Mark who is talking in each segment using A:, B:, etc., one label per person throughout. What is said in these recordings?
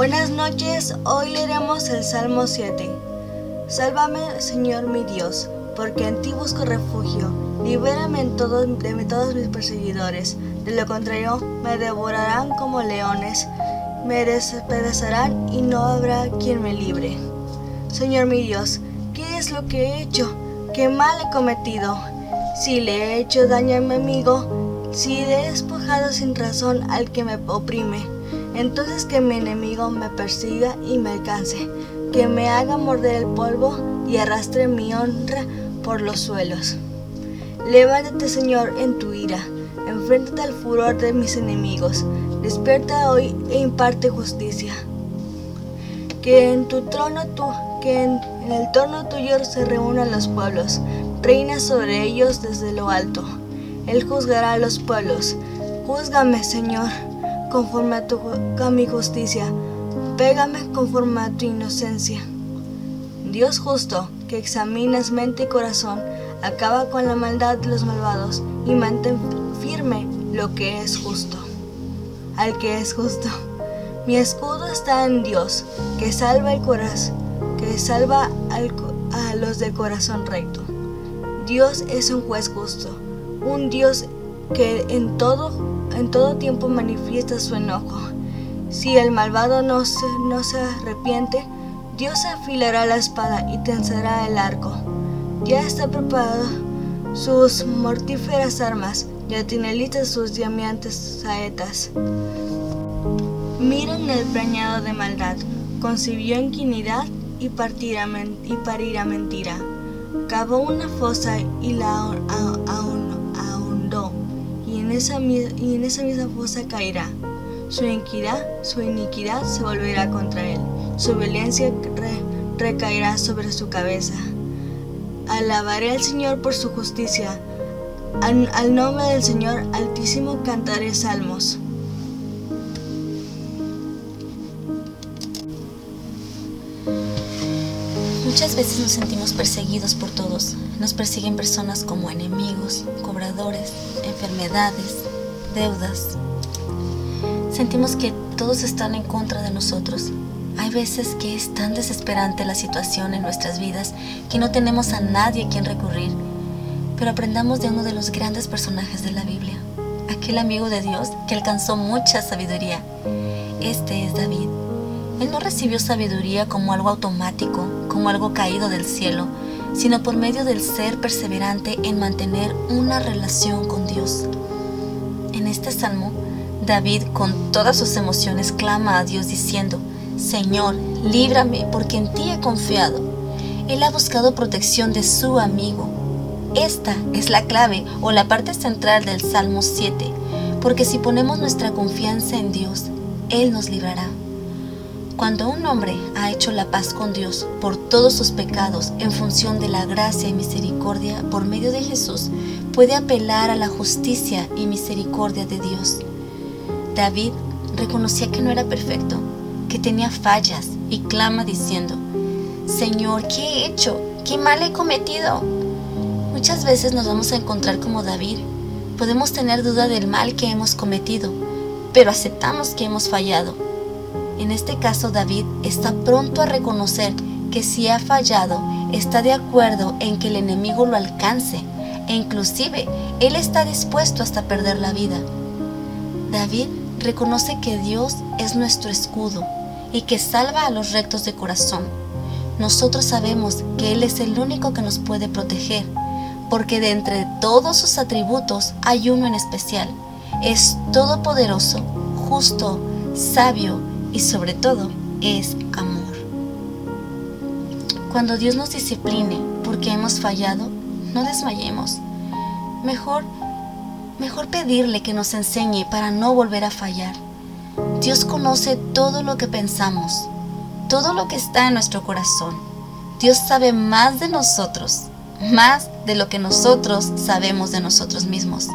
A: Buenas noches, hoy leeremos el Salmo 7. Sálvame, Señor mi Dios, porque en ti busco refugio. Libérame de todos mis perseguidores. De lo contrario, me devorarán como leones, me despedazarán y no habrá quien me libre. Señor mi Dios, ¿qué es lo que he hecho? ¿Qué mal he cometido? Si le he hecho daño a mi amigo, si he despojado sin razón al que me oprime, entonces que mi enemigo me persiga y me alcance, que me haga morder el polvo y arrastre mi honra por los suelos. Levántate, Señor, en tu ira, enfréntate al furor de mis enemigos, despierta hoy e imparte justicia. Que en tu trono tú, que en, el trono tuyo se reúnan los pueblos, reina sobre ellos desde lo alto. Él juzgará a los pueblos. Júzgame, Señor, conforme a, tu, a mi justicia. Pégame conforme a tu inocencia. Dios justo, que examinas mente y corazón, acaba con la maldad de los malvados y mantén firme lo que es justo. Al que es justo. Mi escudo está en Dios, que salva el corazón, que salva a los de corazón recto. Dios es un juez justo, un Dios que en todo, en todo tiempo manifiesta su enojo. Si el malvado no se, no se arrepiente, Dios afilará la espada y tensará el arco. Ya está preparado sus mortíferas armas, ya tiene listas sus diamantes saetas. Miren el preñado de maldad, concibió inquinidad y, partirá, y parirá mentira. Cavó una fosa y la en esa, y en esa misma fosa caerá. Su iniquidad, su iniquidad se volverá contra él, su violencia recaerá sobre su cabeza. Alabaré al Señor por su justicia. Al, nombre del Señor Altísimo cantaré salmos.
B: Muchas veces nos sentimos perseguidos por todos. Nos persiguen personas como enemigos, cobradores, enfermedades, deudas. Sentimos que todos están en contra de nosotros hay veces que es tan desesperante la situación en nuestras vidas que no tenemos a nadie a quien recurrir. Pero aprendamos de uno de los grandes personajes de la Biblia, aquel amigo de Dios que alcanzó mucha sabiduría. Este es David. Él no recibió sabiduría como algo automático, como algo caído del cielo, sino por medio del ser perseverante en mantener una relación con Dios. En este salmo, David con todas sus emociones clama a Dios diciendo, Señor, líbrame porque en ti he confiado. Él ha buscado protección de su amigo. Esta es la clave o la parte central del Salmo 7, porque si ponemos nuestra confianza en Dios, Él nos librará. Cuando un hombre ha hecho la paz con Dios por todos sus pecados en función de la gracia y misericordia por medio de Jesús, puede apelar a la justicia y misericordia de Dios. David reconocía que no era perfecto, que tenía fallas y clama diciendo, Señor, ¿qué he hecho? ¿Qué mal he cometido? Muchas veces nos vamos a encontrar como David. Podemos tener duda del mal que hemos cometido, pero aceptamos que hemos fallado. En este caso, David está pronto a reconocer que si ha fallado, está de acuerdo en que el enemigo lo alcance e inclusive él está dispuesto hasta perder la vida. David reconoce que Dios es nuestro escudo y que salva a los rectos de corazón. Nosotros sabemos que Él es el único que nos puede proteger, porque de entre todos sus atributos hay uno en especial. Es todopoderoso, justo, sabio y sobre todo es amor. Cuando Dios nos discipline porque hemos fallado, no desmayemos. Mejor, mejor pedirle que nos enseñe para no volver a fallar. Dios conoce todo lo que pensamos, todo lo que está en nuestro corazón. Dios sabe más de nosotros, más de lo que nosotros sabemos de nosotros mismos.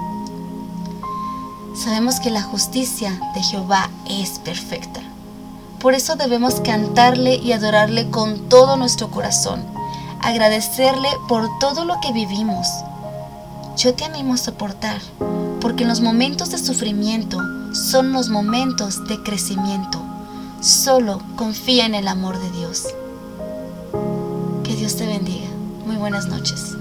B: Sabemos que la justicia de Jehová es perfecta. Por eso debemos cantarle y adorarle con todo nuestro corazón, agradecerle por todo lo que vivimos. Yo te animo a soportar, porque en los momentos de sufrimiento son los momentos de crecimiento. Solo confía en el amor de Dios. Que Dios te bendiga. Muy buenas noches.